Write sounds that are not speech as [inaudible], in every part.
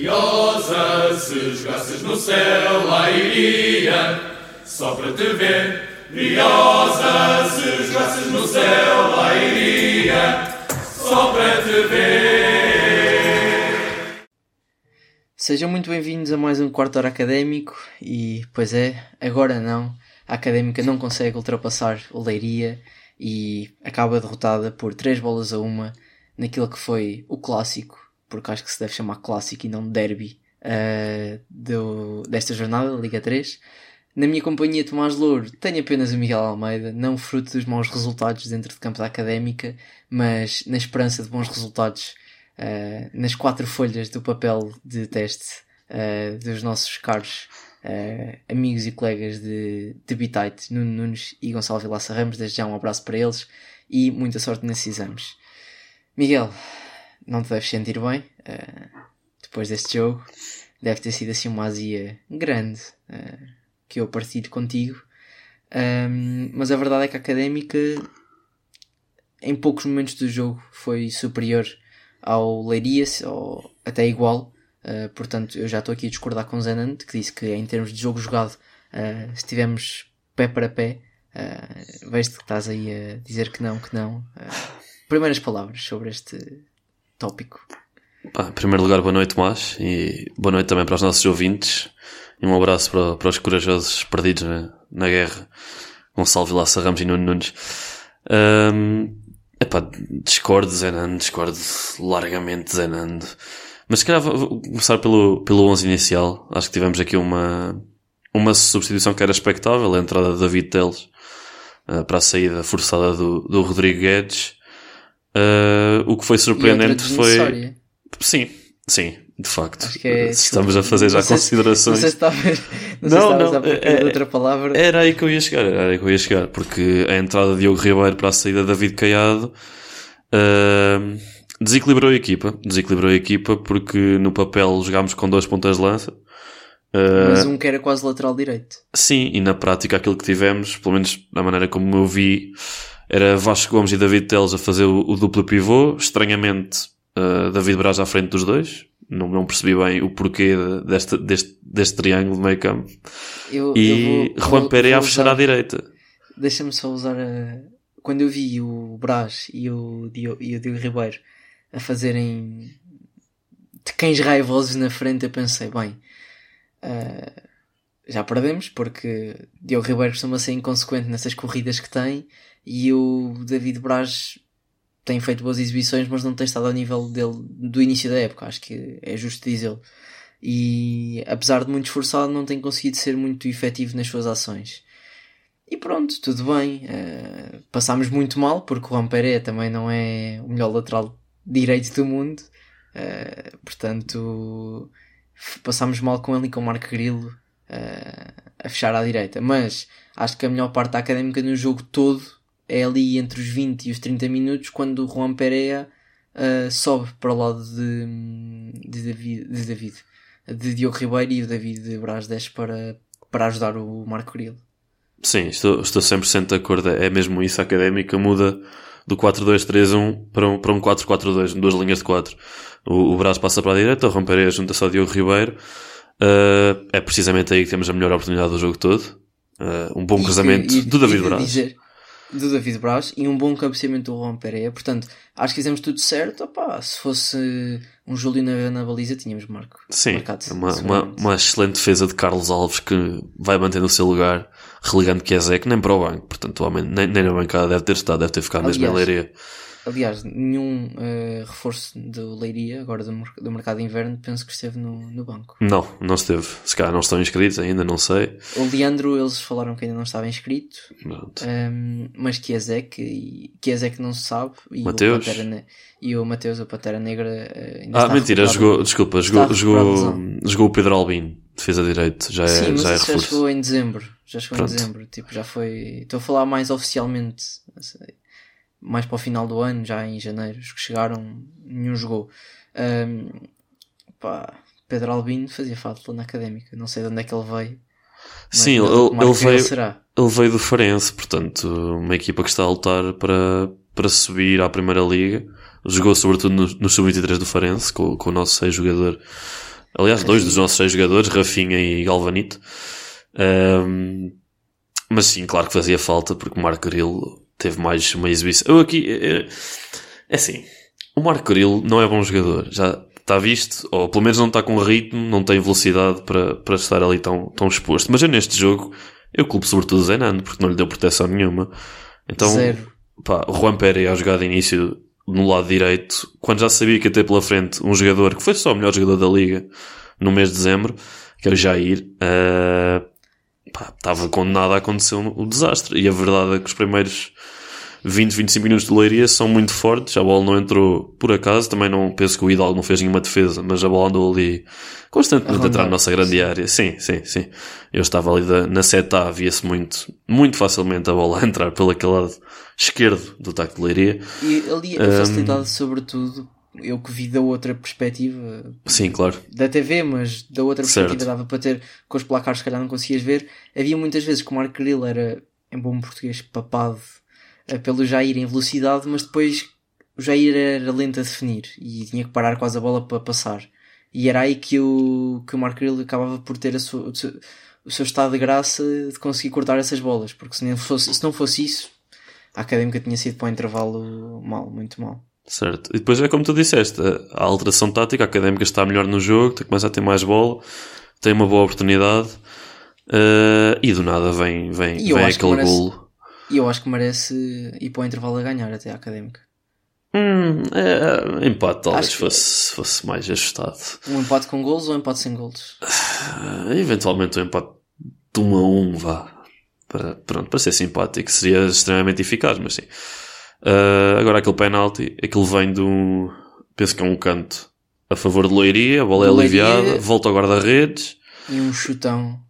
Briosa, se jogasses no céu, lá iria, só para te ver. Briosa, se jogasses no céu, lá iria, só para te ver. Sejam muito bem-vindos a mais um quarto hora académico e, pois é, agora não. A académica não consegue ultrapassar o Leiria e acaba derrotada por 3 bolas a uma naquilo que foi o clássico, porque acho que se deve chamar clássico e não derby uh, do, desta jornada, Liga 3. Na minha companhia, Tomás Louro, tenho apenas o Miguel Almeida, não fruto dos maus resultados dentro de campo da académica, mas na esperança de bons resultados uh, nas quatro folhas do papel de teste uh, dos nossos caros uh, amigos e colegas de, de Bitite, Nuno Nunes e Gonçalo Vilaça Ramos. Desde já um abraço para eles e muita sorte nesses exames. Miguel, não te deves sentir bem uh, depois deste jogo. Deve ter sido assim uma azia grande uh, que eu partilho contigo. Um, mas a verdade é que a académica, em poucos momentos do jogo, foi superior ao Leiria, ou até igual. Uh, portanto, eu já estou aqui a discordar com o Zenant, que disse que em termos de jogo jogado, uh, estivemos pé para pé. Uh, Vejo-te que estás aí a dizer que não, que não. Primeiras palavras sobre este tópico. Em primeiro lugar, boa noite, Tomás, e boa noite também para os nossos ouvintes. E um abraço para, para os corajosos perdidos na, na guerra. Gonçalo Vilaça Ramos e Nuno Nunes. Um, epá, discordo, Zenando, discordo largamente, Zenando. Mas se calhar vou começar pelo, pelo 11 inicial. Acho que tivemos aqui uma, uma substituição que era expectável, a entrada de David Teles uh, para a saída forçada do, do Rodrigo Guedes. Uh, o que foi surpreendente foi. Sim, sim, de facto. É, Estamos a fazer já considerações. Não sei se não, não, não é, outra palavra. Era aí que eu ia chegar, era aí que eu ia chegar, porque a entrada de Diogo Ribeiro para a saída de David Caiado. Uh, desequilibrou a equipa. Desequilibrou a equipa porque no papel jogámos com dois pontas de lança. Uh, Mas um que era quase lateral direito. Sim, e na prática aquilo que tivemos, pelo menos da maneira como eu vi, era Vasco Gomes e David Teles a fazer o, o duplo pivô. Estranhamente, uh, David Braz à frente dos dois. Não, não percebi bem o porquê deste, deste, deste triângulo de meio campo. Eu, e eu vou, Juan Pereira a fechar à direita. Deixa-me só usar a... Quando eu vi o Braz e o, e o Diogo Ribeiro a fazerem de cães raivosos na frente, eu pensei, bem, uh, já perdemos, porque Diogo Ribeiro costuma ser inconsequente nessas corridas que tem, e o David Braz tem feito boas exibições, mas não tem estado ao nível dele do início da época, acho que é justo dizê-lo. E apesar de muito esforçado, não tem conseguido ser muito efetivo nas suas ações. E pronto, tudo bem. Uh, passámos muito mal, porque o Pereira também não é o melhor lateral direito do mundo. Uh, portanto, passámos mal com ele e com o Marco Grilo uh, a fechar à direita. Mas acho que a melhor parte da académica no jogo todo é ali entre os 20 e os 30 minutos, quando o Juan Pereira uh, sobe para o lado de, de, David, de, David, de Diogo Ribeiro e o David Braz desce para, para ajudar o Marco Grilo. Sim, estou, estou 100% de acordo. É mesmo isso. A académica muda do 4-2-3-1 para um, para um 4-4-2, duas linhas de 4. O, o Brás passa para a direita, o Romperé junta-se ao Diogo Ribeiro. Uh, é precisamente aí que temos a melhor oportunidade do jogo todo. Uh, um bom e, cruzamento e, do David Braz. Dizer, do David Braz e um bom cabeceamento do Juan Pereira. Portanto, acho que fizemos tudo certo. Opa, se fosse um Júlio na, na baliza, tínhamos marco. Sim, uma, uma, uma, excelente defesa de Carlos Alves que vai mantendo o seu lugar, relegando que é Zé, que nem para o banco. Portanto, o homem nem, nem na bancada deve ter estado, deve ter ficado Aliás, mesmo em leiria. Aliás, nenhum uh, reforço do Leiria, agora do, do mercado de inverno, penso que esteve no, no banco. Não, não esteve. Se calhar não estão inscritos ainda, não sei. O Leandro, eles falaram que ainda não estava inscrito. Um, ehm, mas que é que é não se sabe. E Mateus. O Pantera, e o Mateus, a Pantera Negra, uh, ainda Ah, mentira, jogou, desculpa, jogou, jogou, jogou o Pedro Albino, defesa direito. Já é, Sim, já, é já chegou em dezembro. Já chegou Pronto. em dezembro. Tipo, já foi. Estou a falar mais oficialmente mais para o final do ano, já em janeiro, os que chegaram, nenhum jogou. Um, pá, Pedro Albino fazia falta na académica, não sei de onde é que ele veio. Sim, ele, ele, veio, ele veio do Farense, portanto, uma equipa que está a lutar para, para subir à Primeira Liga. Jogou sobretudo no, no Sub-23 do Farense, com, com o nosso seis jogador Aliás, dois dos nossos seis jogadores, Rafinha e Galvanito. Um, mas sim, claro que fazia falta, porque o Marco Grilo teve mais uma exibição. Eu aqui, é, é assim, o Marco Grilo não é bom jogador, já está visto, ou pelo menos não está com ritmo, não tem velocidade para, para estar ali tão, tão exposto. Mas eu neste jogo, eu culpo sobretudo o Zenando, porque não lhe deu proteção nenhuma. Então, Zero. pá, o Juan Pérez a jogar de início no lado direito, quando já sabia que ia ter pela frente um jogador que foi só o melhor jogador da liga no mês de dezembro, que era o Jair, uh, pá, estava condenado a acontecer o um, desastre. E a verdade é que os primeiros 20, 25 minutos de Leiria são muito fortes. A bola não entrou por acaso. Também não penso que o Hidalgo não fez nenhuma defesa, mas a bola andou ali constantemente a entrar na nossa grande área. Sim, sim, sim. Eu estava ali da, na seta A, via-se muito, muito facilmente a bola [laughs] a entrar pelo aquele lado esquerdo do taco de Leiria. E ali a facilidade, um, sobretudo, eu que vi da outra perspectiva. Sim, claro. Da TV, mas da outra perspectiva certo. dava para ter, com os placares se calhar não conseguias ver. Havia muitas vezes que o Marco Grill era, em bom português, papado pelo Jair em velocidade, mas depois o Jair era lento a definir e tinha que parar quase a bola para passar. E era aí que o, que o Mark Grill acabava por ter a sua, o, seu, o seu estado de graça de conseguir cortar essas bolas, porque se não fosse, se não fosse isso, a académica tinha sido para o intervalo mal, muito mal. Certo. E depois é como tu disseste, a alteração tática, a académica está melhor no jogo, começa a ter mais bola, tem uma boa oportunidade uh, e do nada vem, vem, vem aquele merece, golo. E eu acho que merece ir para o intervalo a ganhar até a académica. Hum, é, empate talvez fosse, fosse mais ajustado. Um empate com golos ou um empate sem golos? Uh, eventualmente um empate de 1 a 1, vá. Para, pronto, para ser simpático, seria extremamente eficaz, mas sim. Uh, agora aquele penalti, aquilo vem de um. Penso que é um canto a favor de Loiria, a bola é aliviada, volta ao guarda-redes. E um chutão.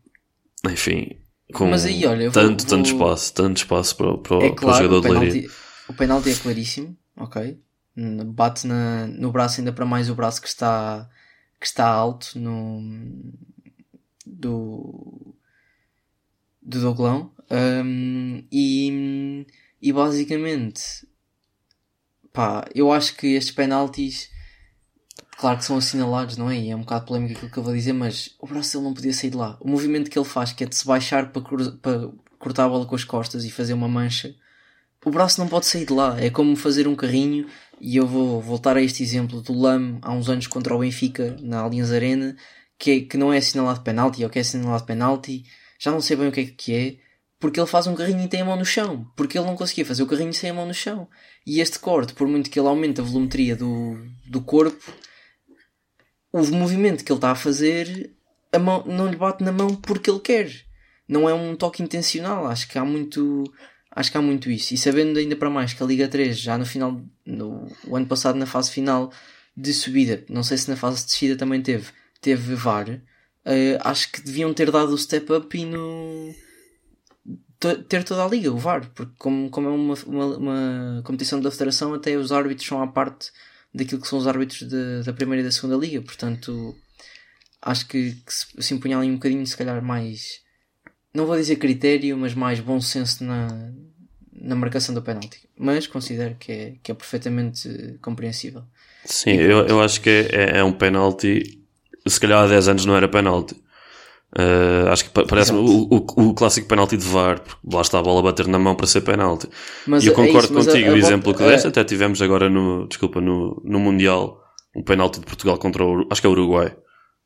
Enfim, com Mas aí, olha, tanto, vou, tanto espaço, tanto espaço para, para, é para claro, o jogador o de penalti, Leiria. O penalti é claríssimo, ok? Bate na, no braço, ainda para mais o braço que está, que está alto no, do, do Douglão. Um, e, e basicamente, pá, eu acho que estes penaltis, claro que são assinalados, não é? E é um bocado polémico aquilo que eu vou dizer, mas o braço dele não podia sair de lá. O movimento que ele faz, que é de se baixar para, para cortar a bola com as costas e fazer uma mancha, o braço não pode sair de lá. É como fazer um carrinho, e eu vou voltar a este exemplo do Lam há uns anos contra o Benfica na Allianz Arena, que, é, que não é assinalado penalti, ou que é assinalado penalti, já não sei bem o que é que é porque ele faz um carrinho e tem a mão no chão, porque ele não conseguia fazer o carrinho sem a mão no chão. E este corte, por muito que ele aumente a volumetria do, do corpo, o movimento que ele está a fazer, a mão não lhe bate na mão porque ele quer. Não é um toque intencional, acho que há muito, acho que há muito isso. E sabendo ainda para mais que a Liga 3, já no final, no o ano passado na fase final de subida, não sei se na fase de descida também teve, teve VAR, uh, acho que deviam ter dado o step up e no ter toda a liga, o VAR, porque como, como é uma, uma, uma, competição da federação, até os árbitros são à parte daquilo que são os árbitros de, da primeira e da segunda liga, portanto acho que, que se, se ali um bocadinho, se calhar, mais não vou dizer critério, mas mais bom senso na, na marcação do penalti. Mas considero que é, que é perfeitamente compreensível. Sim, eu, eu acho que é, é um penalti. Se calhar há 10 anos não era penalti. Uh, acho que parece o, o, o, clássico penalti de VAR, porque lá está a bola a bater na mão para ser penalti. Mas e eu concordo é isso, contigo, a, a, o exemplo que deste, até tivemos agora no, desculpa, no, no Mundial, um penalti de Portugal contra o, acho que é o Uruguai.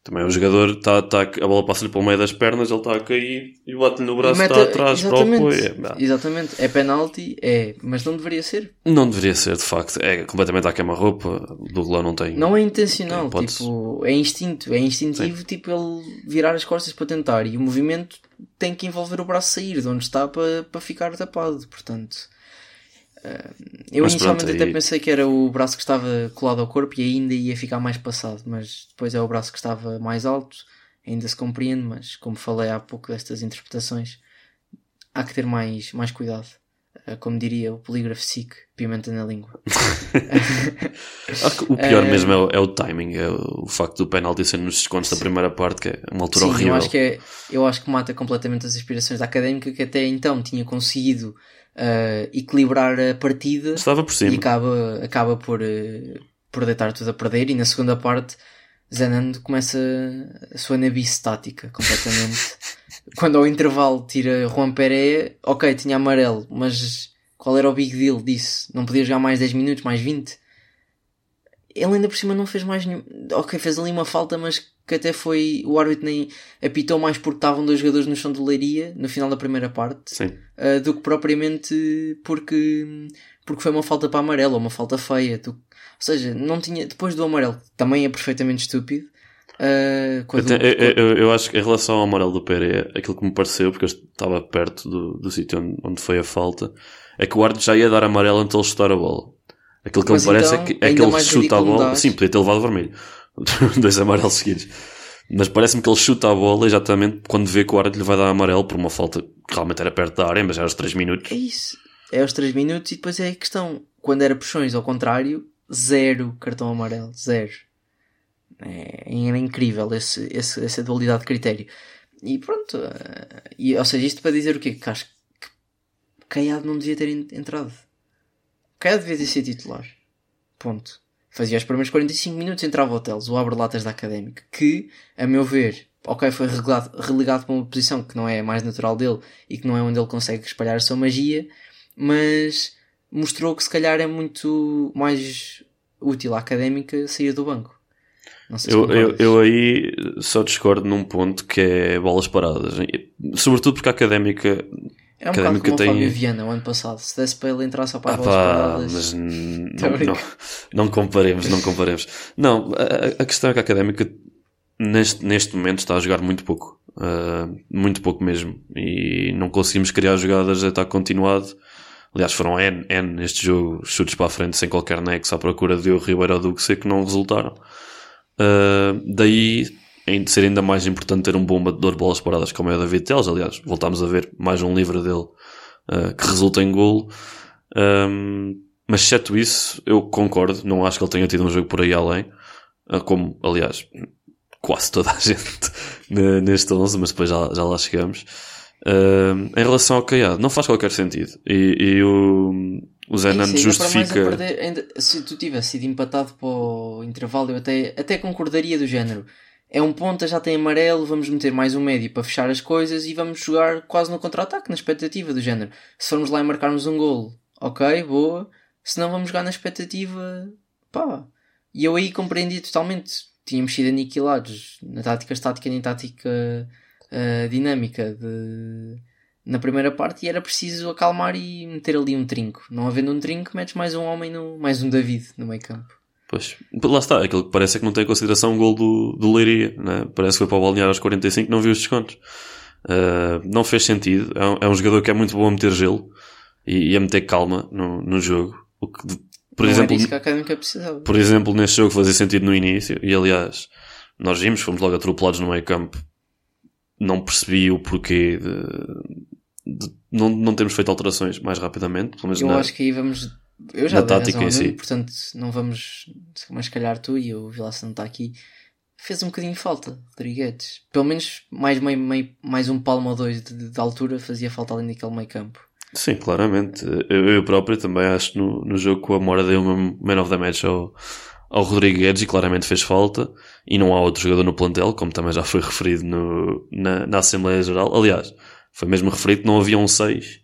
Também o jogador está, tá, a bola passa-lhe para o meio das pernas, ele está a cair e bate-lhe no braço, está atrás para o apoio. É, exatamente, é penalti, é, mas não deveria ser. Não deveria ser, de facto, é completamente à queima-roupa. O Douglas não tem. Não é intencional, tipo, é instinto, é instintivo, Sim. tipo, ele virar as costas para tentar e o movimento tem que envolver o braço sair de onde está para, para ficar tapado, portanto. Eu mas inicialmente pronto, até pensei que era o braço que estava colado ao corpo e ainda ia ficar mais passado, mas depois é o braço que estava mais alto, ainda se compreende, mas como falei há pouco destas interpretações, há que ter mais, mais cuidado. Ah, como diria o polígrafo SIC, pimenta na língua. [laughs] o pior mesmo é o, é o, timing, é o facto do penalti ser nos descontos da primeira parte, que é uma altura sim, horrível. Eu acho, que é, eu acho que mata completamente as aspirações da académica, que até então tinha conseguido uh, equilibrar a partida Estava por cima. e acaba, acaba por, uh, por deitar tudo a perder. E na segunda parte, Zenando começa a sua nabice tática completamente. [laughs] Quando ao intervalo tira Juan Pereira, ok, tinha amarelo, mas qual era o big deal disso? Não podia jogar mais 10 minutos, mais 20? Ele ainda por cima não fez mais nenhum. Ok, fez ali uma falta, mas que até foi. O árbitro nem apitou mais porque estavam dois jogadores no chão de leiria no final da primeira parte uh, do que propriamente porque, porque foi uma falta para amarelo ou uma falta feia. Tu, ou seja, não tinha. Depois do amarelo, que também é perfeitamente estúpido. Uh, Eu, te- eu- eu- eu acho que em relação ao amarelo do Pereira, aquilo que me pareceu, porque eu estava perto do, do sítio onde, onde foi a falta, é que o árbitro já ia dar amarelo antes de ele chutar a bola. Aquilo que Mas me parece então, é que, é que ele chuta a bola. Sim, podia ter levado vermelho. [laughs] Dois amarelos seguidos. Mas parece-me que ele chuta a bola exatamente quando vê que o árbitro lhe vai dar amarelo por uma falta que realmente era perto da área, mas era aos 3 minutos. É isso. É aos 3 minutos e depois é a questão. Quando era puxões ao contrário, zero cartão amarelo. Zero. É, era incrível esse, esse- essa dualidade de critério. E pronto. eh, E, ou seja, isto para dizer o quê? Que acho que Caiado não devia ter en- entrado. Caiado devia ter sido titular. Ponto. Fazia os primeiros 45 minutos entrava o Teles, o abre-latas da Académica, que, a meu ver, ok, foi relegado, relegado para uma posição que não é a mais natural dele e que não é onde ele consegue espalhar a sua magia, mas mostrou que se calhar é muito mais útil à Académica sair do banco. Não sei se Eu, eu, eu aí só discordo num ponto que é bolas paradas. Sobretudo porque a académica é um bocado Académica como tem- o Fábio Viana o ano passado. Se desse para ele entrar só para Ah pá, mas [laughs] não, não, não comparemos, não comparemos. Não, a, a questão é que a Académica neste, neste momento está a jogar muito pouco. Ah, muito pouco mesmo. E não conseguimos criar jogadas a estar continuado. Aliás, foram N, N neste jogo, chutes para a frente sem qualquer nexo à procura de o Ribeiro ou do que não resultaram. Ah, daí em ser ainda mais importante ter um bom batedor de bolas paradas como é o David Teles. Aliás, voltámos a ver mais um livro dele ah, que resulta em golo. Um, mas exceto isso, eu concordo. Não acho que ele tenha tido um jogo por aí além. Ah, Como, aliás, quase toda a [laughs] gente ne- neste 11, mas depois já, já lá chegamos. Um, em relação ao Caiado, não faz qualquer sentido. E, e o, o É justifica. perder- ainda- se tu tivesse sido empatado para o intervalo, eu até, até concordaria do género. É um ponta, já tem amarelo, vamos meter mais um médio para fechar as coisas e vamos jogar quase no contra-ataque, na expectativa do género. Se formos lá e marcarmos um golo, ok, boa. Se não, vamos jogar na expectativa, pá. E eu aí compreendi totalmente. Tínhamos sido aniquilados na tática estática nem tática ah, dinâmica de, na primeira parte e era preciso acalmar e meter ali um trinco. Não havendo um trinco, metes mais um homem, no, mais um David no meio campo. Pois, lá está, aquilo que parece é que não tem em consideração o gol do, do Leiria, né? parece que foi para o balnear aos 45 não viu os descontos. Ah, não fez sentido, é um, é um jogador que é muito bom a meter gelo e, e a meter calma no, no jogo. O que, por não exemplo, Académica precisava. por exemplo, neste jogo fazia sentido no início, e aliás, nós vimos, fomos logo atropelados no meio campo, não percebi o porquê de, de não, não termos feito alterações mais rapidamente, pelo menos Eu na- acho que aí vamos. Eu já dei tática razão em si. Portanto não vamos. Mas calhar tu e o Vilaça não está aqui. Fez um bocadinho falta, Rodrigues. Pelo menos mais, meio, meio, mais um palmo ou dois de, de altura fazia falta ali naquele meio campo. Sim, claramente. Eu, eu próprio também acho no, no jogo que o Amora deu uma Man of the Match ao, ao Rodrigo Guedes e claramente fez falta. E não há outro jogador no plantel, como também já foi referido no, na, na Assembleia Geral. Aliás, foi mesmo referido que não havia um 6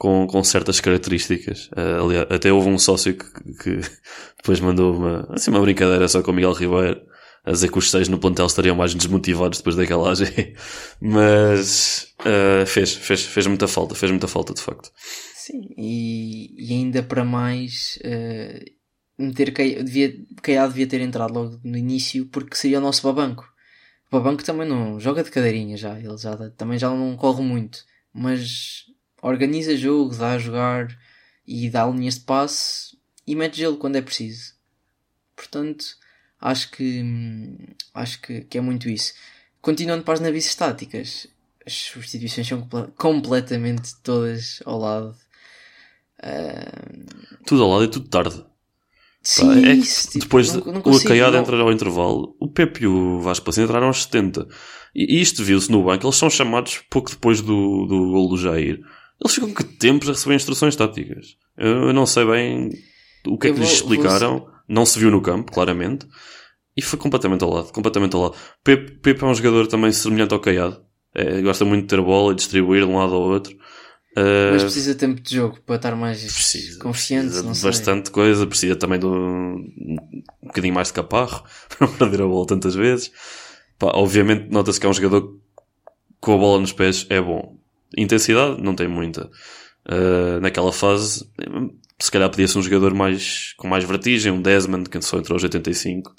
com, com certas características. Uh, aliás, até houve um sócio que, que [laughs] depois mandou uma, assim, uma brincadeira só com o Miguel Ribeiro a dizer que os 6 no plantel estariam mais desmotivados depois daquela AG. [laughs] Mas uh, fez, fez, fez muita falta, fez muita falta de facto. Sim, e, e ainda para mais, eh, meter Cai- devia, Caiado devia ter entrado logo no início porque seria o nosso babanco. O babanco também não joga de cadeirinha já, ele já também já não corre muito, mas organiza jogo, dá a jogar e dá linhas de passe e mete gelo quando é preciso. Portanto, acho que hum, acho que, que é muito isso. Continuando para as navios estáticas, as substituições são comple- completamente todas ao lado. Ah, Tudo ao lado e tudo tarde. Pá, sim, é que isso, tipo, depois não- não o Caiado entra ao intervalo, o Pepe e o Vasco Passinho entraram aos 70. E e isto viu-se no banco, eles são chamados pouco depois do, do gol do Jair. Eles ficam que tempos a receber instruções táticas. Eu, eu não sei bem o que é que lhes vou- vou- explicaram. Não se viu no campo, claramente. e foi completamente ao lado, completamente ao lado. Pepe, Pepe é um jogador também semelhante ao Caiado. É, gosta muito de ter a bola e distribuir de um lado ao outro. Uh, Mas precisa de tempo de jogo para estar mais precisa, confiante. precisa não de sei. bastante coisa, precisa também de um, um bocadinho mais de caparro [laughs] para não perder a bola tantas vezes. Pá, obviamente nota-se que é um jogador com a bola nos pés é bom. Intensidade não tem muita. Uh, naquela fase, se calhar podia ser um jogador mais, com mais vertigem, um Desmond que só entrou aos 85.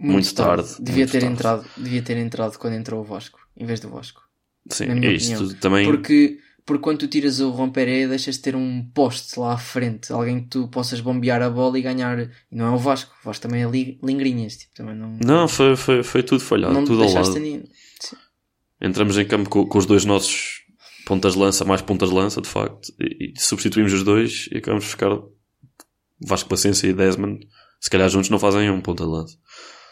Muito, tarde. Devia muito ter tarde. entrado, devia ter entrado quando entrou o Vasco, em vez do Vasco. Sim, na minha é isto opinião. também. Porque, porque quando tu tiras o romperé, deixas de ter um poste lá à frente, alguém que tu possas bombear a bola e ganhar. E não é o Vasco, o Vasco também é li- lingrinhas, tipo, também não. Não, foi, foi, foi tudo falhado, não tudo ao lado. Entramos em campo com, com os dois nossos pontas de lança, mais pontas de lança, de facto, e, e substituímos os dois e acabamos de ficar Vasco Paciência e Desmond. Se calhar juntos não fazem um ponta de lança.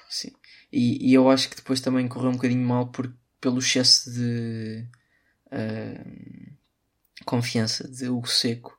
Sim. E, e eu acho que depois também correu um bocadinho mal por, pelo excesso de ah, confiança de Hugo Seco,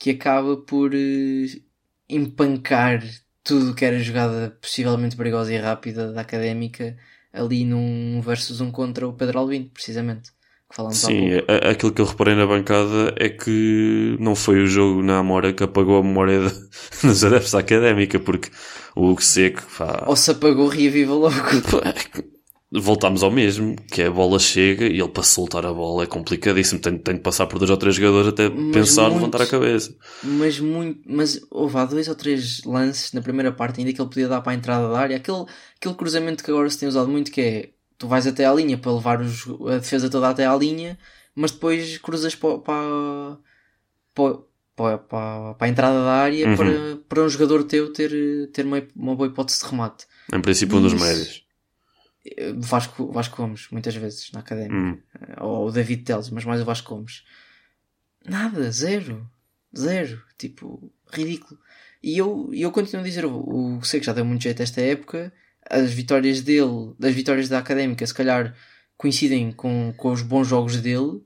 que acaba por eh, empancar tudo que era jogada possivelmente perigosa e rápida da académica ali num versus um contra o Pedro Albino, precisamente. Há Sim, a- aquilo que eu reparei na bancada é que não foi o jogo na Amora que apagou a memória de- [laughs] dos adeptos da académica, porque o Hugo Seco, pá, Ou se apagou, reaviva logo. [laughs] voltámos ao mesmo, que é a bola chega e ele para soltar a bola é complicadíssimo. Tem, tem de passar por dois ou três jogadores até Mas pensar, muito. levantar a cabeça. mas muito, mas houve há dois ou três lances na primeira parte ainda que ele podia dar para a entrada da área, aquele, aquele cruzamento que agora se tem usado muito que é tu vais até à linha para levar os- a defesa toda até à linha, mas depois cruzas para, para, para, para, para, a entrada da área Uhum. para, para um jogador teu ter, ter uma, uma boa hipótese de remate. Em princípio, um dos médios. Eh, Vasco, Vasco Gomes, muitas vezes na académica. Hum. ou o David Teles, mas mais o Vasco Gomes. Nada, zero. Zero. Tipo, ridículo. E eu, eu continuo a dizer, o, o Seco já deu muito jeito esta época, as vitórias dele, das vitórias da Académica, se calhar coincidem com, com os bons jogos dele,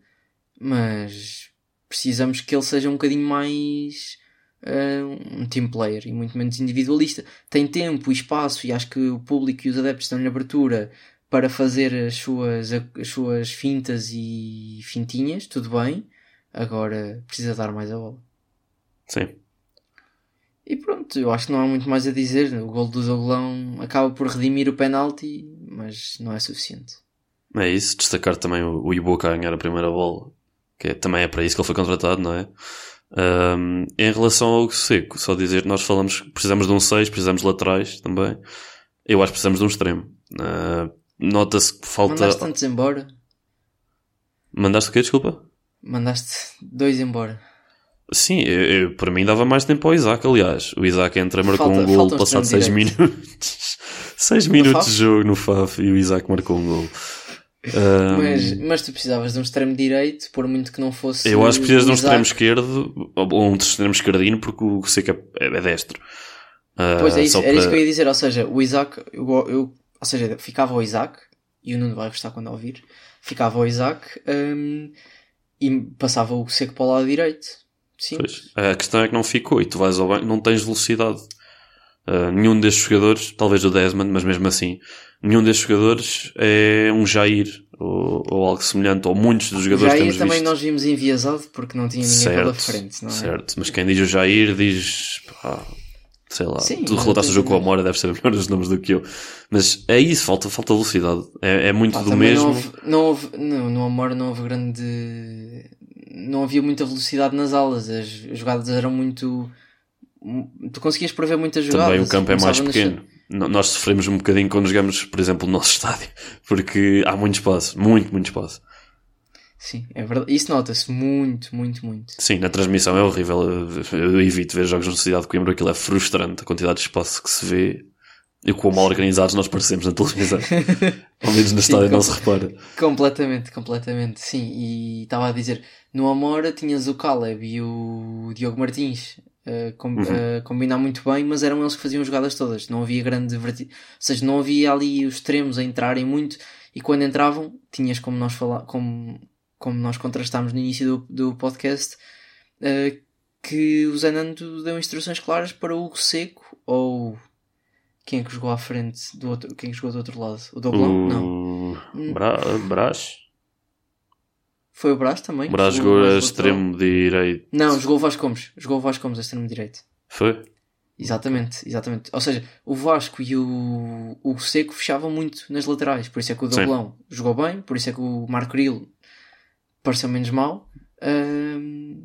mas precisamos que ele seja um bocadinho mais ah, um team player e muito menos individualista. Tem tempo e espaço e acho que o público e os adeptos estão em abertura para fazer as suas, as suas fintas e fintinhas, tudo bem. Agora precisa dar mais a bola. Sim. E pronto, eu acho que não há muito mais a dizer. O gol do Doglão acaba por redimir o penalti, mas não é suficiente. É isso. Destacar também o, Iboca a ganhar a primeira bola, que é- também é para isso que ele foi contratado, não é? Ahm, em relação ao Seco, só dizer, nós falamos que precisamos de um 6, precisamos de laterais também. Eu acho que precisamos de um extremo. Ah, Nota-se que falta. Mandaste tantos embora. Mandaste o quê? Desculpa? Mandaste dois embora. Sim, eu, eu- para mim dava mais tempo ao Isaac, aliás. O Isaac entra, marcou Falta- um gol um passado 6 extremo minutos. [laughs] 6 minutos de jogo no FAF e o Isaac marcou um gol. Ahm, Mas, mas tu precisavas de um extremo direito, por muito que não fosse. eu acho que precisas de um extremo esquerdo ou um extremo esquerdino porque o Seca é, é destro. Ah, Pois é, isso, era isso para- que eu ia dizer. Ou seja, o Isaac, eu, eu- ou seja, ficava o Isaac, e o Nuno vai gostar quando ouvir. Ficava o Isaac hum, e passava o seco para o lado direito. Sim. Pois. A questão é que não ficou e tu vais ao banco, não tens velocidade. Ah, nenhum destes jogadores, talvez o Desmond, mas mesmo assim, nenhum destes jogadores é um Jair ou, ou algo semelhante, ou muitos dos jogadores Já que temos também visto. nós vimos enviesado porque não tinha ninguém pela frente, não é? Certo, mas quem diz o Jair diz. pá, sei lá, Sim, tu não relataste o jogo com a mais. Amora, deves saber [laughs] melhor os nomes do que eu. Mas é isso, falta, falta velocidade. É, é muito Pá, do mesmo. Não houve, não houve, no, no Amor não houve grande. Não havia muita velocidade nas alas, as, as jogadas eram muito. Tu conseguias prever muitas jogadas. Também o campo é mais nas- pequeno. No- Nós sofremos um bocadinho quando jogamos, por exemplo, no nosso [laughs] estádio, porque há muito espaço, muito, muito espaço. Sim, é verdade. Isso nota-se muito, muito, muito. Sim, na transmissão é horrível. Eu- Eu evito ver jogos na cidade de Coimbra, aquilo é frustrante, a quantidade de espaço que se vê e quão mal organizados nós parecemos na televisão. [laughs] Ao menos no Sim, estádio não se repara. Completamente, completamente, sim. E estava a dizer, no Amora tinhas o Caleb e o Diogo Martins a com- Uhum. a combinar muito bem, mas eram eles que faziam as jogadas todas. Não havia grande verti... Ou seja, não havia ali os extremos a entrarem muito e quando entravam, tinhas como nós falar, como, como nós contrastámos no início do, do podcast, eh, que o Zenando deu instruções claras para o Hugo Seco ou quem é que jogou à frente do outro, quem é que jogou do outro lado? O Doblão? Não. O Bra Brás? Foi o Brás também? que Brás jogou jogou a extremo direito. Não, jogou o Vasco Gomes. Jogou o Vasco Gomes a extremo direito. Foi? Exatamente, exatamente. Ou seja, o Vasco e o, o Seco fechavam muito nas laterais, por isso é que o Sim. Doblão jogou bem, por isso é que o Marco Grilo pareceu menos mal hum,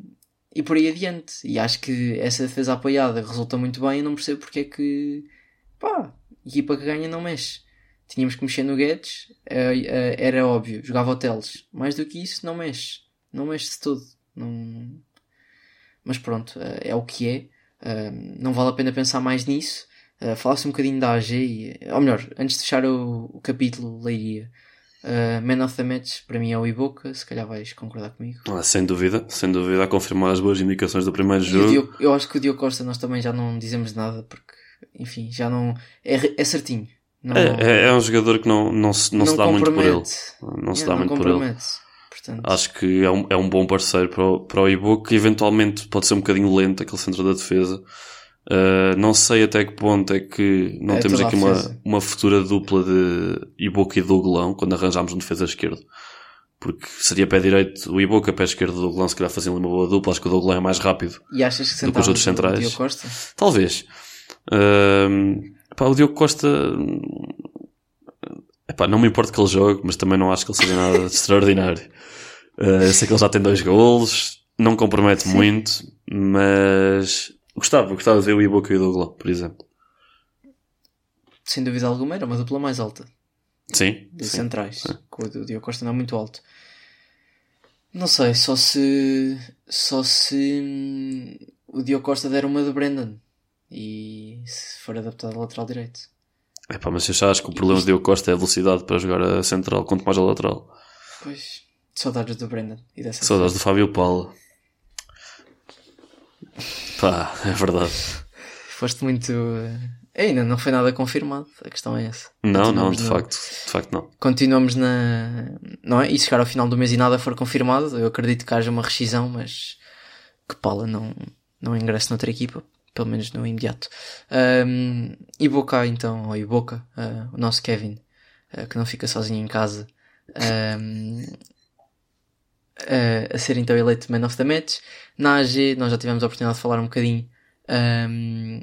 e por aí adiante. E acho que essa defesa apoiada resulta muito bem. Eu não percebo porque é que pá, equipa que ganha não mexe. Tínhamos que mexer no Guedes, eh, eh, era óbvio, jogava hoteles. Mais do que isso, não mexe, não mexe de todo. Não... Mas pronto, eh, é o que é. Não vale a pena pensar mais nisso. Falasse um bocadinho da AG, e, ou melhor, antes de fechar o, capítulo, Leiria. Uh, Man of the Match para mim é o Iboca, se calhar vais concordar comigo. Ah, sem dúvida, sem dúvida, a confirmar as boas indicações do primeiro E jogo. Diogo- eu acho que o Diogo Costa nós também já não dizemos nada porque, enfim, já não. É, é certinho. Não, É, é, é um jogador que não, não, se, não se dá muito por ele. Não se Yeah, dá não muito por ele. Portanto, Acho que é um, é um bom parceiro para o, para o Ibook, que eventualmente pode ser um bocadinho lento, aquele centro da defesa. Uh, não sei até que ponto é que não É temos aqui uma, uma futura dupla de Ibook e Douglão quando arranjarmos um defesa esquerdo. Porque seria pé direito o Ibook, a pé esquerdo do Douglão, se calhar faziam uma boa dupla. Acho que o Douglão é mais rápido. e achas que do que os outros centrais. Talvez. Pá, o Diogo Costa. Epá, não me importa que ele jogue, mas também não acho que ele seja nada de extraordinário. [laughs] Eu sei que ele já tem dois golos, não compromete muito, mas gostava, gostava de ver o Iboca e o Douglas, por exemplo. Sem dúvida alguma, era uma dupla mais alta. Sim, de sim. centrais. Que o Diogo Costa não é muito alto. Não sei, só se. Só se. hum, O Diogo Costa der uma de Brendan. E se for adaptado ao lateral direito. Epá, mas eu já acho que o problema do Diogo Costa é a velocidade para jogar a central, quanto mais a lateral. Pois. Saudades do Brendan. E dessa Saudades do Fábio Paulo. Pá, é verdade. Foste muito. eh, Ainda não foi nada confirmado. A questão é essa. Não, não, de no- facto, de facto não. Continuamos na. Não é? E se chegar ao final do mês e nada for confirmado, eu acredito que haja uma rescisão, mas que Paula não, não ingresse noutra equipa, pelo menos no imediato. Um, e Boca, então, ou Iboca, uh, o nosso Kevin, uh, que não fica sozinho em casa, um, uh, a ser então eleito Man of the Match. Na AG, nós já tivemos a oportunidade de falar um bocadinho. um,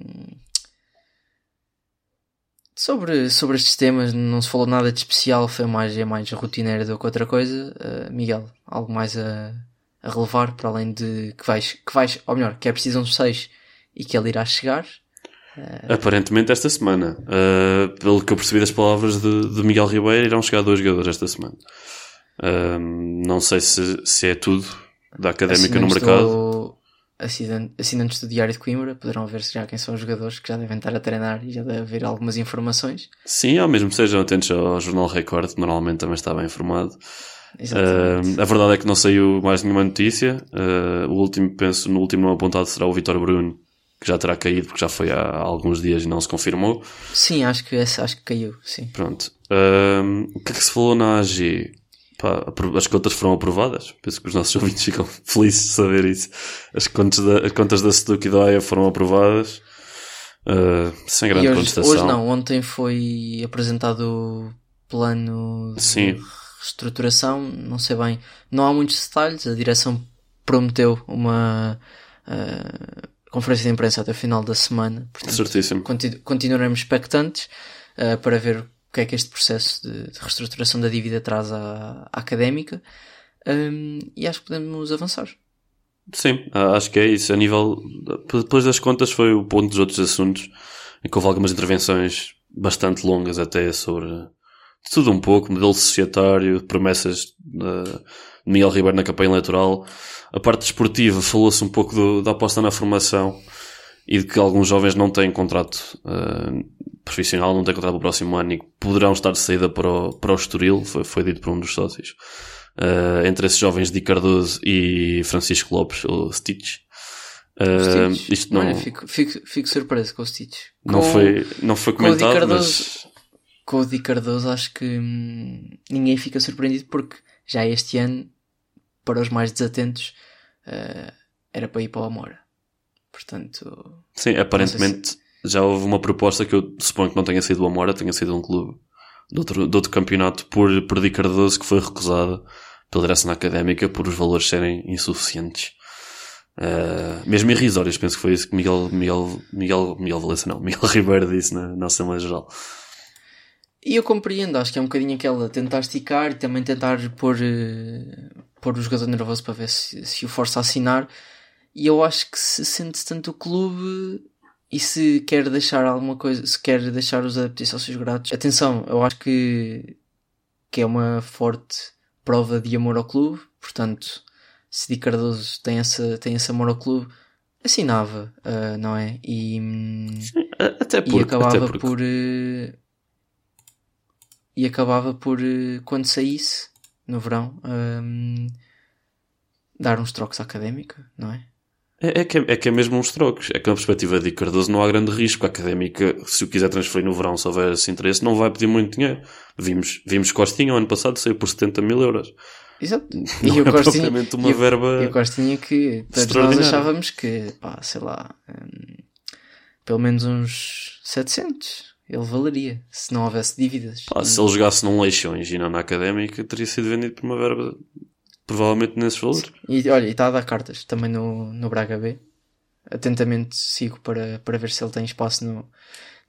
Sobre, sobre estes temas não se falou nada de especial, foi mais, é mais rotineiro do que outra coisa. Miguel, algo mais a, a relevar para além de que vais, que vais, ou melhor, que é preciso uns 6 e que ele irá chegar. Aparentemente esta semana. Uh, pelo que eu percebi das palavras de, de Miguel Ribeiro, irão chegar dois jogadores esta semana. Um, não sei se, se é tudo da académica no mercado. do- assinantes, assinantes do Diário de Coimbra poderão ver já quem são os jogadores que já devem estar a treinar e já deve haver algumas informações. Sim, ao mesmo sejam atentos ao Jornal Record, normalmente também está bem informado. Uh, a verdade é que não saiu mais nenhuma notícia. Uh, o último, penso, no último não apontado será o Vitor Bruno, que já terá caído porque já foi há alguns dias e não se confirmou. Sim, acho que, acho que caiu, sim. Pronto. Um, o que é que se falou na AG? Pá, as contas foram aprovadas. Penso que os nossos [laughs] ouvintes ficam felizes de saber isso. As contas da, as contas da Seduc e da AIA foram aprovadas. uh, sem grande E hoje, contestação. hoje não, ontem foi apresentado o plano de Sim. reestruturação, não sei bem, não há muitos detalhes, a direção prometeu uma ah, conferência de imprensa até o final da semana, portanto, Certíssimo. continu- continuaremos expectantes ah, para ver o que é que este processo de, de reestruturação da dívida traz à, à académica Hum, e acho que podemos avançar. Sim, ah, acho que é isso. A nível. Depois das contas foi o ponto dos outros assuntos, em que houve algumas intervenções bastante longas até sobre tudo um pouco, modelo societário, promessas de Miguel Ribeiro na campanha eleitoral. A parte desportiva falou-se um pouco do- da aposta na formação e de que alguns jovens não têm contrato ah, profissional, não têm contrato para o próximo ano e que poderão estar de saída para o, para o Estoril, foi, foi dito por um dos sócios. Uh, entre esses jovens Di Cardoso e Francisco Lopes, o Stitch. Uh, Stitch. isto não, Olha, fico, fico, fico surpreso com o Stitch. não, Com- foi, não foi com o Di comentado, Cardoso. mas com o Di Cardoso acho que hum, ninguém fica surpreendido porque já este ano, para os mais desatentos, eh, era para ir para o Amora. Portanto, sim, aparentemente já houve uma proposta que eu suponho que não tenha sido o Amora, tenha sido um clube de outro, de outro campeonato por, por Di Cardoso que foi recusada pela direção académica por os valores serem insuficientes. Uh, mesmo irrisórios, penso que foi isso que Miguel, Miguel, Miguel, Miguel Valença não, [laughs] Miguel Ribeiro disse na, na Assembleia Geral. E eu compreendo, acho que é um bocadinho aquela tentar esticar e também tentar pôr, uh, pôr o jogador nervoso para ver se, se o força a assinar. E eu acho que se sente tanto o clube e se quer deixar alguma coisa, se quer deixar os adeptos sócios gratos, atenção, eu acho que, que é uma forte prova de amor ao clube, portanto, se Di Cardoso tem, essa, tem esse amor ao clube, assinava, uh, não é? E, Sim, até porque, e acabava até porque. por. Uh, e acabava por, uh, quando saísse, no verão, um, dar uns trocos à académica, não é? É, é, que é, é que é mesmo uns trocos. É que na perspectiva de Cardoso não há grande risco. A académica, se o quiser transferir no verão, se houver esse interesse, não vai pedir muito dinheiro. Vimos, vimos Costinha, o ano passado, saiu por 70 mil euros. Exato. Não e o é Costinha, propriamente uma e o- verba e o Costinha que todos nós achávamos que, pá, sei lá, hum, pelo menos uns 700 ele valeria, se não houvesse dívidas. Pá, se ele jogasse num Leixões e não na académica, teria sido vendido por uma verba provavelmente nesses valores. E olha, e está a dar cartas também no, no Braga B. Atentamente sigo para, para ver se ele tem espaço no,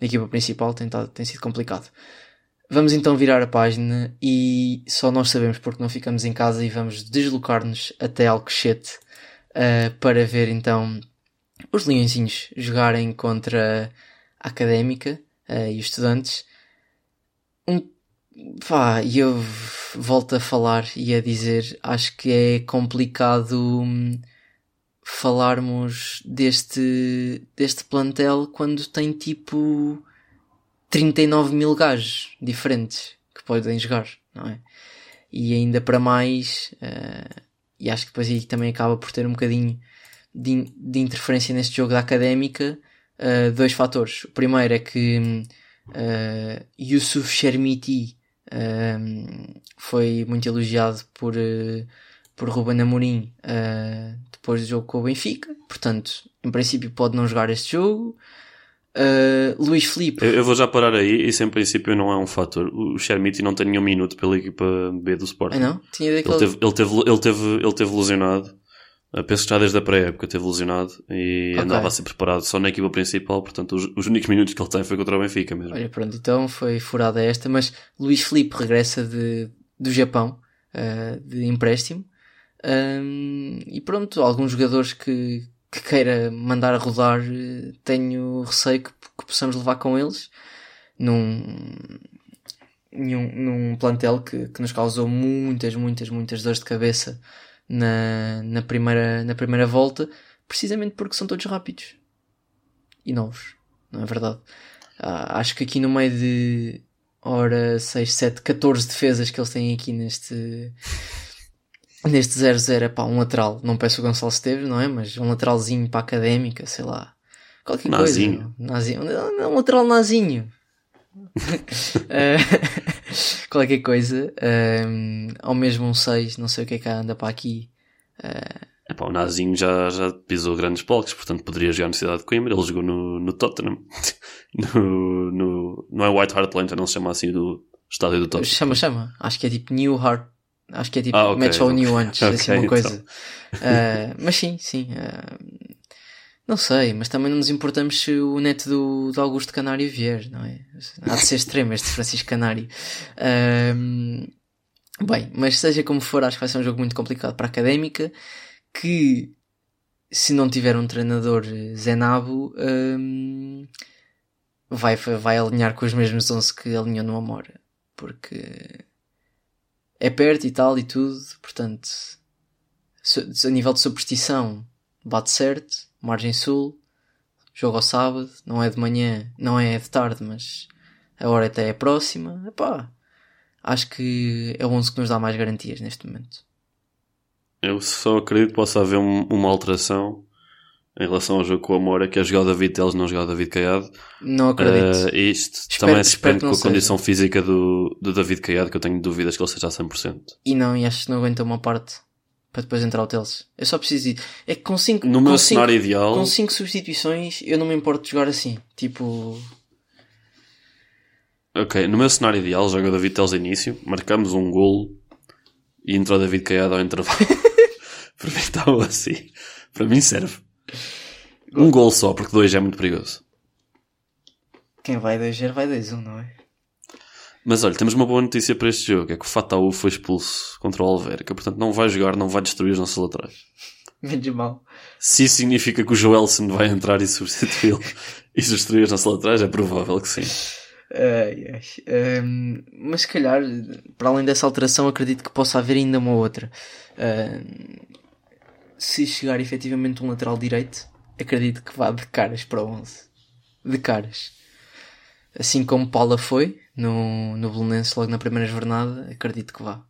na equipa principal, tem, tado- tem sido complicado. Vamos então virar a página e só nós sabemos porque não ficamos em casa e vamos deslocar-nos até Alcochete eh, para ver então os leõezinhos jogarem contra a Académica eh, e os estudantes. Um, pá, e eu volto a falar e a dizer, acho que é complicado hum, falarmos deste, deste plantel quando tem tipo 39 mil gajos diferentes que podem jogar, não é? E ainda para mais, eh, e acho que depois aí também acaba por ter um bocadinho de, de interferência neste jogo da académica, eh, dois fatores. O primeiro é que eh, Yusuf Shermiti hum, foi muito elogiado por, eh, por Ruben Amorim eh, depois do jogo com o Benfica, portanto, em princípio pode não jogar este jogo. Eh, Luís Filipe, Eu, eu vou já parar aí, isso em princípio não é um fator. O Chermiti não tem nenhum minuto pela equipa B do Sporting. ah não? Tinha ideia que Ele ele- teve, ele, teve, ele, teve, ele teve lesionado. Uh, Penso que já desde a pré-época teve lesionado e Ok. andava a ser preparado só na equipa principal, portanto os, os únicos minutos que ele tem foi contra o Benfica mesmo. Olha, pronto, então foi furada esta, mas Luís Filipe regressa de, do Japão, eh, de empréstimo. Ahm, e pronto, alguns jogadores que, que queira mandar a rodar, eh, tenho receio que, que possamos levar com eles num, num, num plantel que, que nos causou muitas, muitas, muitas dores de cabeça na, na, primeira, na primeira volta, precisamente porque são todos rápidos e novos, não é verdade? Ah, acho que aqui no meio de hora 6, 7, 14 defesas que eles têm aqui neste neste 0-0 é pá, um lateral, não peço o Gonçalo Esteves, não é? Mas um lateralzinho para a académica, sei lá. Qualquer Nazinho. coisa. Nazinho. Um, lateral nazinho. [laughs] Eh, [laughs] qualquer coisa. Um, ou mesmo um 6, não sei o que é que anda para aqui. Epá, o Nazinho já, já pisou grandes palcos, portanto poderia jogar na cidade de Coimbra. Ele jogou no, no Tottenham. [laughs] no, no, não é White Hart Lane, não se chama assim do estádio do Tottenham. Chama, chama. Acho que é tipo New Heart. Acho que é tipo, Ah, ok. mete só o New antes, [laughs] Ok, assim uma então. coisa. Ah, mas sim, sim. ah, não sei, mas também não nos importamos se o neto do, do Augusto Canário vier, não é? Há de ser extremo este Francisco Canário. Ahm, bem, mas seja como for, acho que vai ser um jogo muito complicado para a Académica, que se não tiver um treinador eh, Zenabo, ahm, vai, vai alinhar com os mesmos 11 que alinhou no Amora. Porque é perto e tal e tudo, portanto, a nível de superstição, bate certo, margem sul, jogo ao sábado, não é de manhã, não é de tarde, mas a hora até é próxima, epá, acho que é o 11 que nos dá mais garantias neste momento. Eu só acredito que possa haver um- uma alteração em relação ao jogo com o Amora, que é jogar o David Teles, não jogar o David Caiado. Não acredito. Uh, isto Espero- também se depende com a seja. condição física do, do David Caiado, que eu tenho dúvidas que ele seja a 100%. E não, e acho que não aguenta uma parte para depois entrar o Teles. Eu só preciso de. É que com 5 No meu cenário ideal. com cinco substituições eu não me importo de jogar assim. Tipo. Ok, no meu cenário ideal, joga o David Teles de início, marcamos um golo e entra o David Caiado ao intervalo. Para mim está bom assim. Para mim serve. Um golo só, porque dois é muito perigoso. Quem vai 2-0 vai 2-1, não é? Mas olha, temos uma boa notícia para este jogo: é que o Fataú foi expulso contra o Alverca, portanto não vai jogar, não vai destruir os nossos laterais. [laughs] Menos mal. Se isso significa que o Joelson vai entrar e substituí-lo [laughs] e destruir os nossos laterais, é provável que sim. Ahm, mas se calhar, para além dessa alteração, acredito que possa haver ainda uma outra. Se chegar efetivamente um lateral direito, acredito que vá de caras para o 11. De caras. Assim como Paula foi no, no Belenenses logo na primeira jornada, acredito que vá.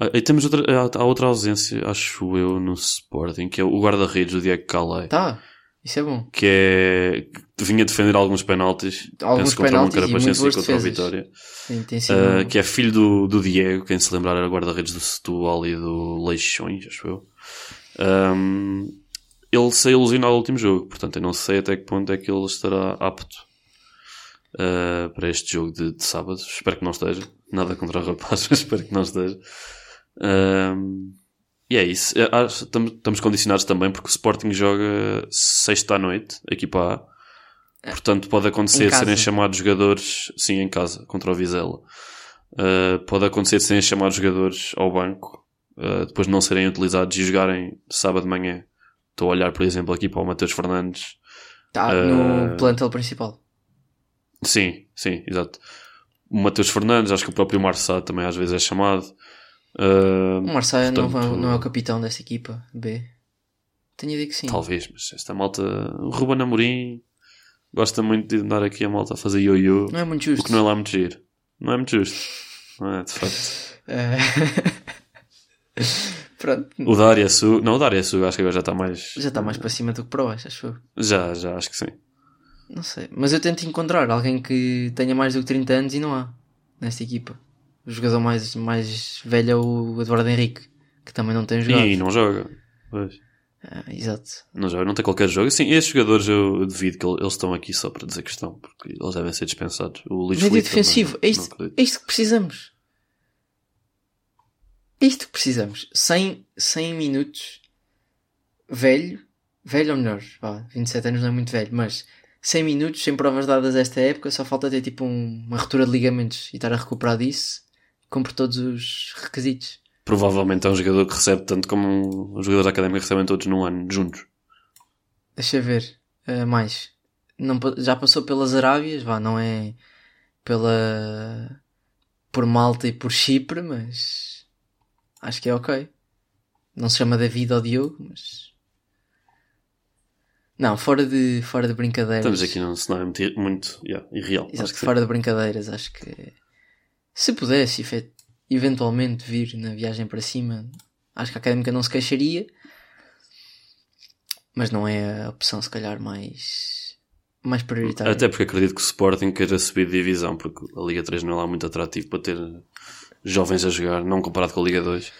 Ah, E temos outra, há- outra ausência, acho eu, no Sporting, que é o guarda-redes, o Diego Calais, Tá, isso é bom. que é vinha defender alguns penaltis, Alguns penso contra um penaltis e Carapacense e contra defesas. Vitória. Sim, tem sido. Uh, que é filho do, do Diego, quem se lembrar era guarda-redes do Setúbal e do Leixões, acho eu. Um, ele saiu ilusionado no último jogo, portanto eu não sei até que ponto é que ele estará apto uh, para este jogo de, de sábado. Espero que não esteja. Nada contra o rapaz, [laughs] mas espero que não esteja. Um, e é isso. É, acho- Estamos condicionados também porque o Sporting joga sexta à noite, a equipa A. Portanto, pode acontecer serem chamados jogadores, sim, em casa, contra o Vizela. Uh, pode acontecer serem chamados jogadores ao banco, uh, depois não serem utilizados e jogarem sábado de manhã. Estou a olhar, por exemplo, aqui para o Mateus Fernandes. Tá uh, no plantel principal. Sim, sim, exato. O Mateus Fernandes, acho que o próprio Marçá também às vezes é chamado. Uh, O não, vai- portanto, não é o capitão dessa equipa, B. Tenho a ideia que sim. Talvez, mas esta malta. O Ruben Amorim gosta muito de andar aqui a malta a fazer ioiô, Não é muito justo. que não é lá muito giro. Não é muito justo. Não é, de facto. Eh, [laughs] Pronto, O Dária Su. Não, o Dária Su acho que agora já está mais. já está mais para cima do que para baixo, acho eu. Já, já, acho que sim. Não sei. Mas eu tento encontrar alguém que tenha mais do que 30 anos e não há nesta equipa. O jogador mais, mais velho é o Eduardo Henrique, que também não tem jogado. E não joga. Pois. Ah, exato. Não joga, não tem qualquer jogo. Sim, estes jogadores eu devido que eles estão aqui só para dizer que estão, porque eles devem ser dispensados. O Médio defensivo, é isto, é isto que precisamos. É isto que precisamos. 100, 100 minutos, velho, velho ou melhor, vá, 27 anos não é muito velho, mas 100 minutos, sem provas dadas esta época, só falta ter tipo um- uma ruptura de ligamentos e estar a recuperar disso, cumpre todos os requisitos. Provavelmente é um jogador que recebe tanto como os jogadores da académica recebem todos num ano, juntos. Deixa ver, ah, mais. Não, já passou pelas Arábias, vá, não é pela. por Malta e por Chipre, mas. acho que é ok. Não se chama David ou Diogo, mas. Não, fora de, fora de brincadeiras. Estamos aqui num cenário muito, muito yeah, irreal. Exato, Acho que sim. fora de brincadeiras, acho que. Se pudesse, eventualmente, vir na viagem para cima, acho que a académica não se queixaria. Mas não é a opção, se calhar, mais. mais prioritária. Até porque acredito que o Sporting queira subir de divisão, porque a Liga 3 não é lá muito atrativo para ter jovens a jogar, não comparado com a Liga 2.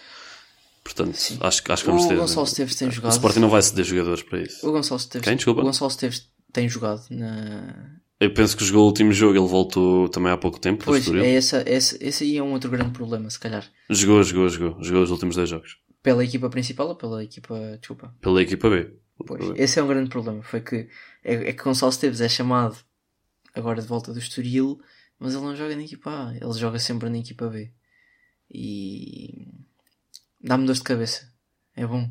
Portanto, acho, que- acho que vamos O ter. Gonçalo Esteves tem O jogado. Sporting não vai ceder jogadores para isso. O Gonçalo Esteves, Quem? Desculpa? O Gonçalo Esteves tem jogado na. Eu penso que jogou o último jogo, ele voltou também há pouco tempo. Pois, é essa, esse, esse aí é um outro grande problema, se calhar. Jogou, jogou, jogou. Jogou os últimos dois jogos. Pela equipa principal ou pela equipa. Desculpa. Pela equipa B. Pois, esse é um grande problema. Foi que é, é que Gonçalo Esteves é chamado agora de volta do Estoril, mas ele não joga na equipa A, ele joga sempre na equipa B. E dá-me dor de cabeça. É bom.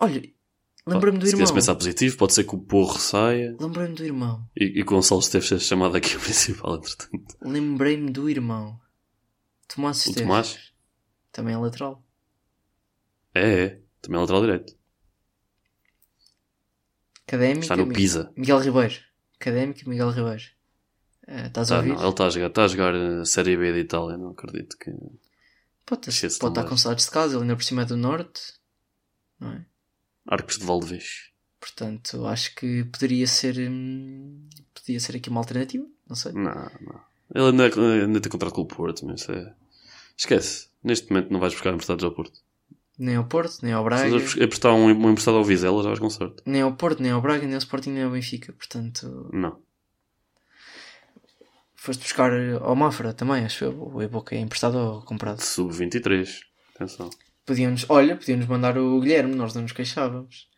Olha, lembrei-me do Se irmão. queres pensar positivo, pode ser que o Porro saia Lembrei-me do irmão. e, e que o Gonçalo Esteves seja chamado aqui o [laughs] principal, entretanto. Lembrei-me do irmão. Tomás O Esteves. Tomás? Também é lateral. É, é. Também é lateral direito. Académico. Está no Pisa. Miguel Ribeiro. Académico Miguel Ribeiro. Eh, estás a Ah, ouvir? não, ele está a jogar, está a jogar a Série B de Itália, não acredito que. Pode, Esquece pode estar com baixo. saudades de casa, ele ainda por cima é do norte. Não é? Arcos de Valdevez. Portanto, acho que poderia ser. hum, poderia ser aqui uma alternativa. Não sei. Não, não. Ele ainda, ainda tem contrato com o Porto, mas é. Esquece. Neste momento não vais buscar emprestados ao Porto. Nem ao Porto, nem ao Se Braga, vais emprestar um, um emprestado ao Vizela, já vais com sorte. nem ao Porto, nem ao Braga, nem ao Sporting, nem ao Benfica. Portanto, Não. Foste buscar ao Mafra também, acho eu. O Eboca é emprestado ou comprado. Sub-23. Atenção. Podíamos, olha, podíamos mandar o Guilherme, nós não nos queixávamos.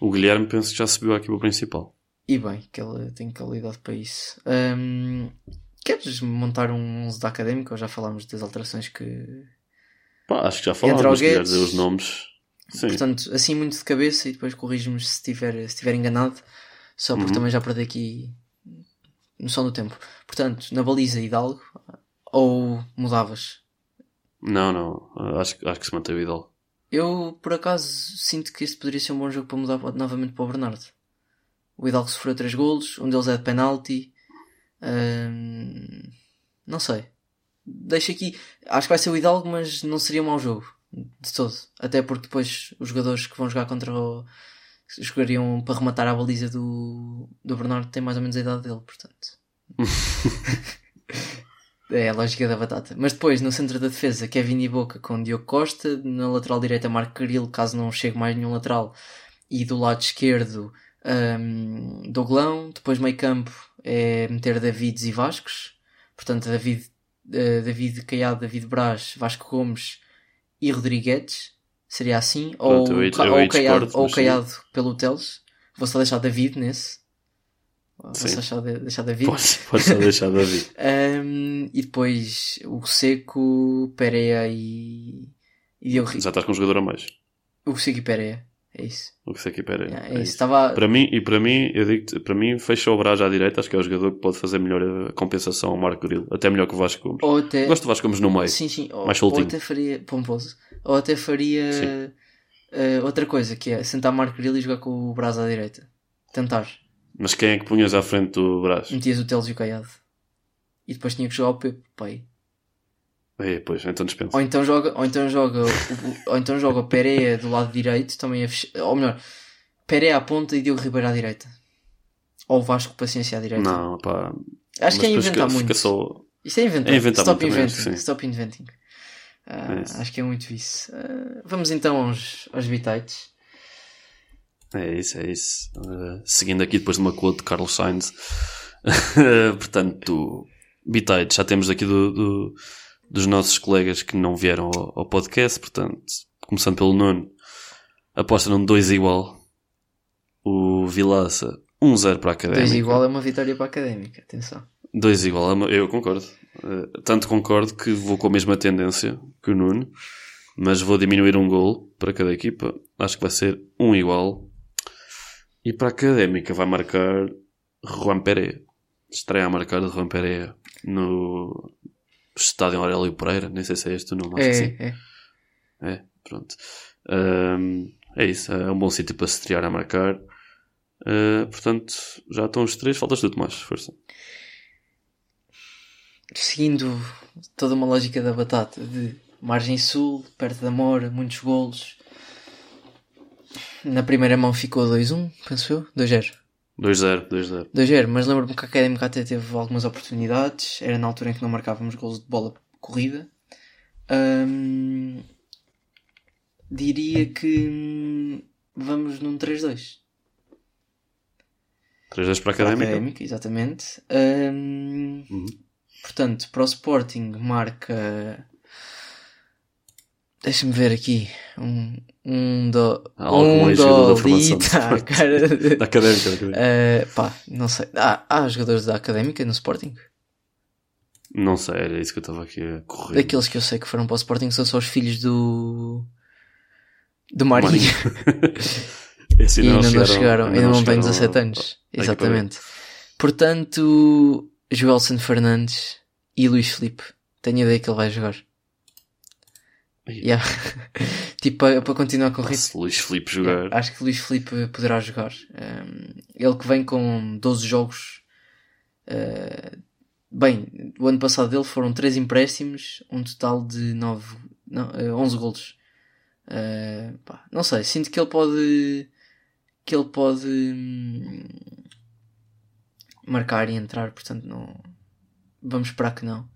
O Guilherme penso que já subiu à equipa principal. E bem, que ele tem qualidade para isso. Hum, queres montar um 11 da académica ou já falámos das alterações que. Pá, acho que já falámos, o mas Guedes. dizer os nomes. Sim. Portanto, assim muito de cabeça e depois corriges-me se estiver, se estiver enganado, só porque Uhum. também já perdi aqui noção do tempo. Portanto, na baliza Hidalgo ou mudavas? Não, não. Acho, que- acho que se manteve o Hidalgo. Eu, por acaso, sinto que este poderia ser um bom jogo para mudar novamente para o Bernardo. O Hidalgo sofreu 3 golos, um deles é de penalti. Hum, não sei. Deixa aqui. Acho que vai ser o Hidalgo, mas não seria um mau jogo. De todo. Até porque depois os jogadores que vão jogar contra o. jogariam para rematar a baliza do, do Bernardo têm mais ou menos a idade dele, portanto. [laughs] É a lógica da batata. Mas depois, no centro da defesa, Kevin e Boca com Diogo Costa. Na lateral direita, Marco Caril, caso não chegue mais nenhum lateral. E do lado esquerdo, hum, Douglão. Depois, meio campo, é meter Davids e Vascos. Portanto, David, eh, David Caiado, David Braz, Vasco Gomes e Rodrigues. Seria assim. Pronto, ou eu eu ou Caiado, discordo, ou sim. Caiado pelo Teles. Vou só deixar David nesse. Vou Sim. só deixar, deixar David. Podes só deixar Davi. Um, [laughs] e depois o Seco, Pereira e. e Diogo Já estás com um jogador a mais. O Seco e Pereira. É isso. O que sei que pera. Yeah, é é isso. Estava. Para mim, e para mim, eu digo para mim, fecha o Braz à direita, acho que é o jogador que pode fazer melhor a compensação ao Marco Grilo. Até melhor que o Vasco Gomes. Ou até. Gosto do Vasco Gomes no meio. Sim, sim. Ou, Mais ou soltinho. até faria. Pomposo. Ou até faria. Eh, outra coisa, que é sentar Marco Grillo e jogar com o Brás à direita. Tentar. Mas quem é que punhas à frente do Braz? Metias o Teles e o Caiado. E depois tinha que jogar o Pepe. Pai. É, pois, então dispensa. Ou então joga, ou então joga, ou então joga Pereira do lado direito, também a fech- ou melhor, Pereira à ponta e Diogo Ribeiro à direita. Ou Vasco Paciência à direita. Não, pá. Acho que é inventar muito. Só... Isto é inventar. É inventar Stop muito também, inventing. acho que sim. Stop inventing. Ah, É acho que é muito isso. Ah, vamos então aos, aos bitites. É isso, é isso. Uh, seguindo aqui depois de uma quote de Carlos Sainz. [laughs] Portanto, Bitites, já temos aqui do, do- dos nossos colegas que não vieram ao, ao podcast. Portanto, começando pelo Nuno, aposta num 2 igual. O Vilaça, 1-0 para a Académica. 2 igual é uma vitória para a académica. Atenção. 2 igual, é eu concordo. Uh, tanto concordo que vou com a mesma tendência que o Nuno, mas vou diminuir um gol para cada equipa. Acho que vai ser um igual. E para a Académica vai marcar Juan Pereira. Estreia a marcar de Juan Pereira no Estádio Aurélio Pereira. Nem sei se é este o nome, acho que sim. É, é. É, pronto. Ahm, é isso, é um bom sítio para se estrear a marcar. Ah, portanto, já estão os três, faltas tu, Tomás, força. Seguindo toda uma lógica da batata de margem sul, perto da Mora, muitos golos. Na primeira mão ficou 2-1, penso eu. 2-0. 2-0, 2-0. 2-0, mas lembro-me que a Académica até teve algumas oportunidades. Era na altura em que não marcávamos golos de bola corrida. Ahm, diria que hum, vamos num 3-2. 3-2 para a Académica. Académica, exatamente. Ahm, Uhum. Portanto, para o Sporting marca. Deixa-me ver aqui. Um, um do. Há um ex-jogador da formação do cara. [laughs] de- Da Académica, da Académica. Eh, pá, não sei. Há, há jogadores da Académica no Sporting? Não sei, era isso que eu estava aqui a correr. Daqueles que eu sei que foram para o Sporting são só os filhos do. do Marinho. [laughs] Esse e ainda não chegaram, ainda não têm chegaram 17 ao- anos. equipa Exatamente. Portanto, Joelson Fernandes e Luís Filipe. Tenho a ideia que ele vai jogar. Yeah. [laughs] tipo, para, para continuar com o ritmo. Se Luís Filipe jogar. Acho que Luís Filipe poderá jogar. Um, ele que vem com 12 jogos. uh, bem, o ano passado dele foram 3 empréstimos, um total de 9, não, uh, 11 golos. Uh, pá, não sei, sinto que ele pode. que ele pode. hum, marcar e entrar, portanto não. Vamos esperar que não.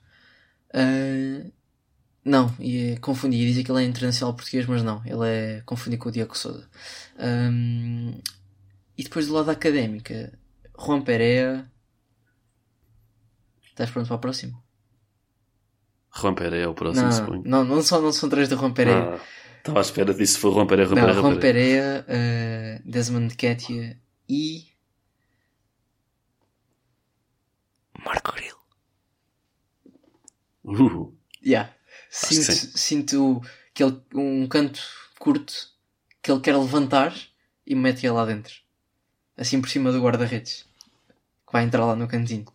Uh, Não, e confundi. Ia dizer que ele é internacional português, mas não. Ele é. Confundi com o Diego Souza. Um, e depois do lado da académica, Juan Pereira. Estás pronto para o próximo? Juan Pereira é o próximo, Não, suponho. não, não, são, não são três de Juan Pereira. Ah, Estava à espera disso, foi Juan Pereira, Juan não, Pereira, Juan. Pereira, uh, Desmond Ketia e. Marco Grilo. Uh, Yeah. Acho que Sinto, sinto que ele, um canto curto que ele quer levantar e mete lá dentro. Assim por cima do guarda-redes. Que vai entrar lá no cantinho.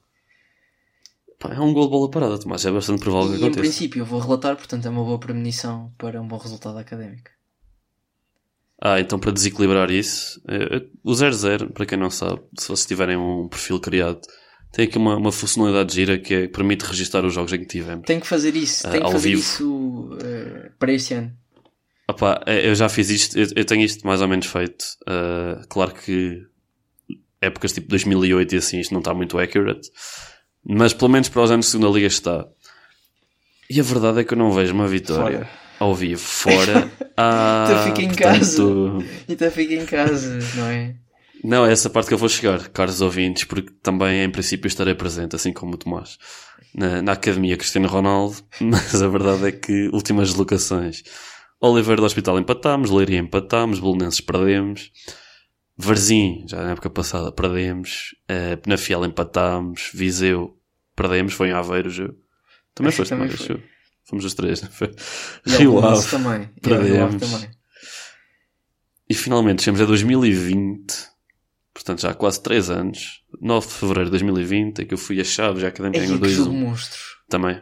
pá, é um gol de bola parada, Tomás. É bastante provável que E em aconteça. princípio eu vou relatar, portanto é uma boa premonição para um bom resultado académico. Ah, então para desequilibrar isso, eh, o 00, para quem não sabe, se vocês tiverem um perfil criado, tem aqui uma, uma funcionalidade gira que é, permite registar os jogos em que tivemos. Tenho que fazer isso, Ah, tenho que fazer vivo. isso eh, para este ano. Opá, eh, eu já fiz isto, eu, eu tenho isto mais ou menos feito. Uh, claro que épocas tipo 2008 e assim isto não está muito accurate, mas pelo menos para os anos de segunda liga está. E a verdade é que eu não vejo uma vitória Fora. ao vivo fora. [laughs] Ah, Então fica em portanto, Então fica em casa, não é? Não, é essa parte que eu vou chegar, caros ouvintes, porque também em princípio estarei presente, assim como o Tomás, na, na Academia Cristiano Ronaldo, [laughs] mas a verdade é que últimas deslocações. Oliveira do Hospital empatámos, Leiria empatámos, Bolonenses perdemos, Varzim, já na época passada, perdemos, uh, Penafiel empatámos, Viseu perdemos, foi em Aveiro, Ju. Também Acho foste, também foi. Fomos os três, não foi? E Rio Ave. Também. E perdemos. também. E finalmente chegamos a 2020, portanto já há quase 3 anos, 9 de fevereiro de 2020, em que eu fui a Chaves, a Académica que jogo 2-1 monstro. também.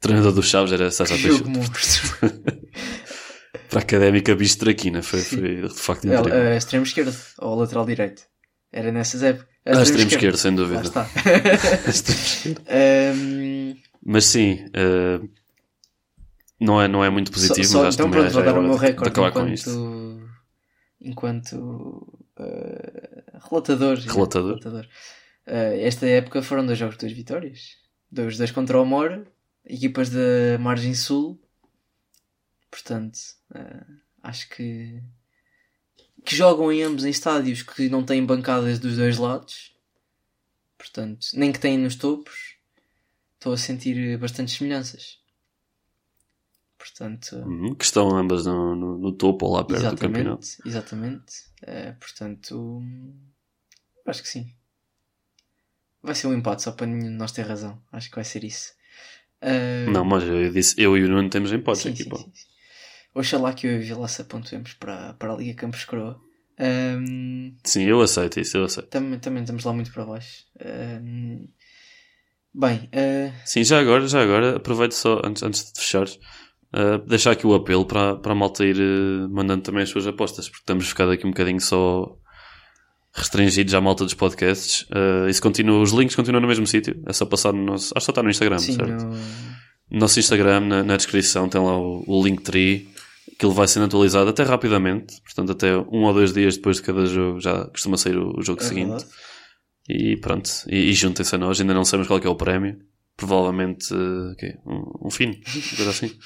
Treinador do Chaves era César jogo Peixoto. monstro. [laughs] Para a Académica Bistraquina, foi, foi de facto É, incrível. é, extremo esquerdo ou lateral direito. Era nessas épocas. Ah, extremo esquerdo, sem dúvida. está. [laughs] Extremo esquerdo. Ahm, [laughs] Mas sim, eh, não, é, não é muito positivo, só, só, mas acho então que também pronto, vou é dar o meu de- de recorde enquanto, enquanto eh, relatador. Relatador. relatador. Eh, esta época foram dois jogos, duas vitórias. Dois, dois contra o Mora, equipas da Margem Sul. Portanto, eh, acho que que jogam em ambos em estádios que não têm bancadas dos dois lados. Portanto, nem que têm nos topos. Estou a sentir bastantes semelhanças. Portanto, Uhum, que estão ambas no, no, no topo ou lá perto do campeonato. exatamente, exatamente. Eh, portanto, hum, acho que sim. Vai ser um empate, só para nenhum de nós ter razão. Acho que vai ser isso. Eh, Não, mas eu disse, eu e o Nuno temos empate sim, aqui, sim, pá. sim, sim. Oxalá que eu e o Vilaça pontuemos para, para a Liga Campos Coroa. Hum, Sim, eu aceito isso, eu aceito. também, também estamos lá muito para baixo. Hum, bem, eh, Sim, já agora, já agora, aproveito só, antes, antes de fechares, uh, deixar aqui o apelo para, para a malta ir uh, mandando também as suas apostas, porque estamos ficado aqui um bocadinho só restringidos à malta dos podcasts. Uh, isso continua, os links continuam no mesmo sítio, é só passar no nosso, acho que só está no Instagram, sim, certo? no- No nosso Instagram, na, na descrição, tem lá o, o Linktree, que ele vai sendo atualizado até rapidamente, portanto, até um ou dois dias depois de cada jogo já costuma sair o, o jogo é seguinte. verdade. E pronto, e, e juntem-se a nós, ainda não sabemos qual é, é o prémio. Provavelmente eh, quê? um, um fino, uma coisa assim. [laughs]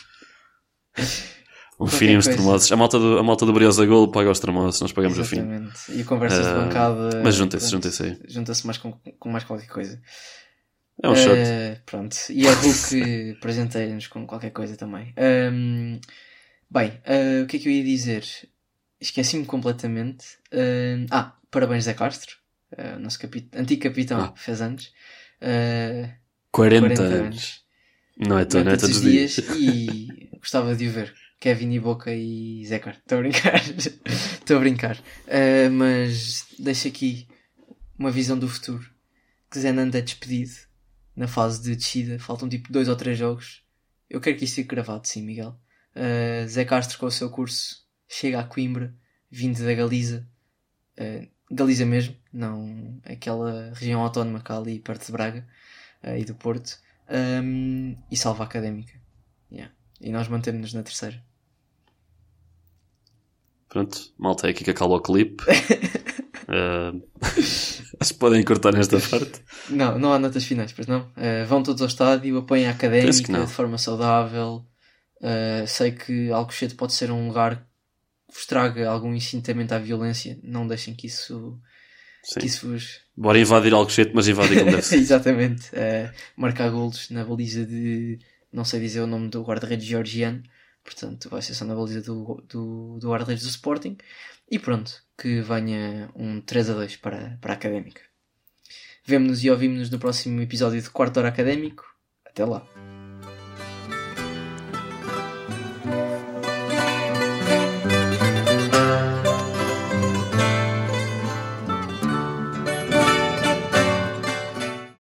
Um fino e coisa. termosos. A malta do, a malta do Briosa Golo paga os termosos, nós pagamos o fino. Exatamente. E conversas de Ah, bancada. mas juntem-se, juntem-se aí. Junta-se mais com, com mais qualquer coisa. É um short. Eh, pronto. E a Hulk [laughs] presenteia-nos com qualquer coisa também. Ahm, bem, eh, o que é que eu ia dizer? Esqueci-me completamente. Ahm, ah, parabéns Zé Castro. eh, nosso antigo capitão Ah. fez anos. Eh, 40, 40 anos. anos. Não é, to- Não não é todos os os dias dias. e [laughs] gostava de o ver. Kevin e Boca e Zé Castro. Estou a brincar. [laughs] Estou a brincar. Eh, mas deixo aqui uma visão do futuro. Que Zé Nando é despedido na fase de descida. Faltam tipo dois ou três jogos. Eu quero que isto fique gravado, sim, Miguel. Eh, Zé Castro com o seu curso chega a Coimbra, vindo da Galiza. Eh, Galiza mesmo, não aquela região autónoma cá ali perto de Braga eh, e do Porto. Um, e salva a académica. Yeah. E nós mantemos-nos na terceira. Pronto, malta, é aqui que acaba o clipe. [laughs] [laughs] Acho que podem cortar nesta parte. Não, não há notas finais, pois não. Uh, vão todos ao estádio, apoiem a académica de forma saudável. Uh, sei que Alcochete pode ser um lugar que vos traga algum incitamento à violência. Não deixem que isso, Sim. que isso vos. Bora invadir Alcochete, mas invadir como deve [laughs] ser. Exatamente. Uh, marcar golos na baliza de. Não sei dizer o nome do guarda-redes georgiano. Portanto, vai ser só na baliza do, do, do guarda-redes do Sporting. E pronto, que venha um 3 a 2 para, para a Académica. Vemo-nos e ouvimos-nos no próximo episódio de Quarto Hora Académico. Até lá.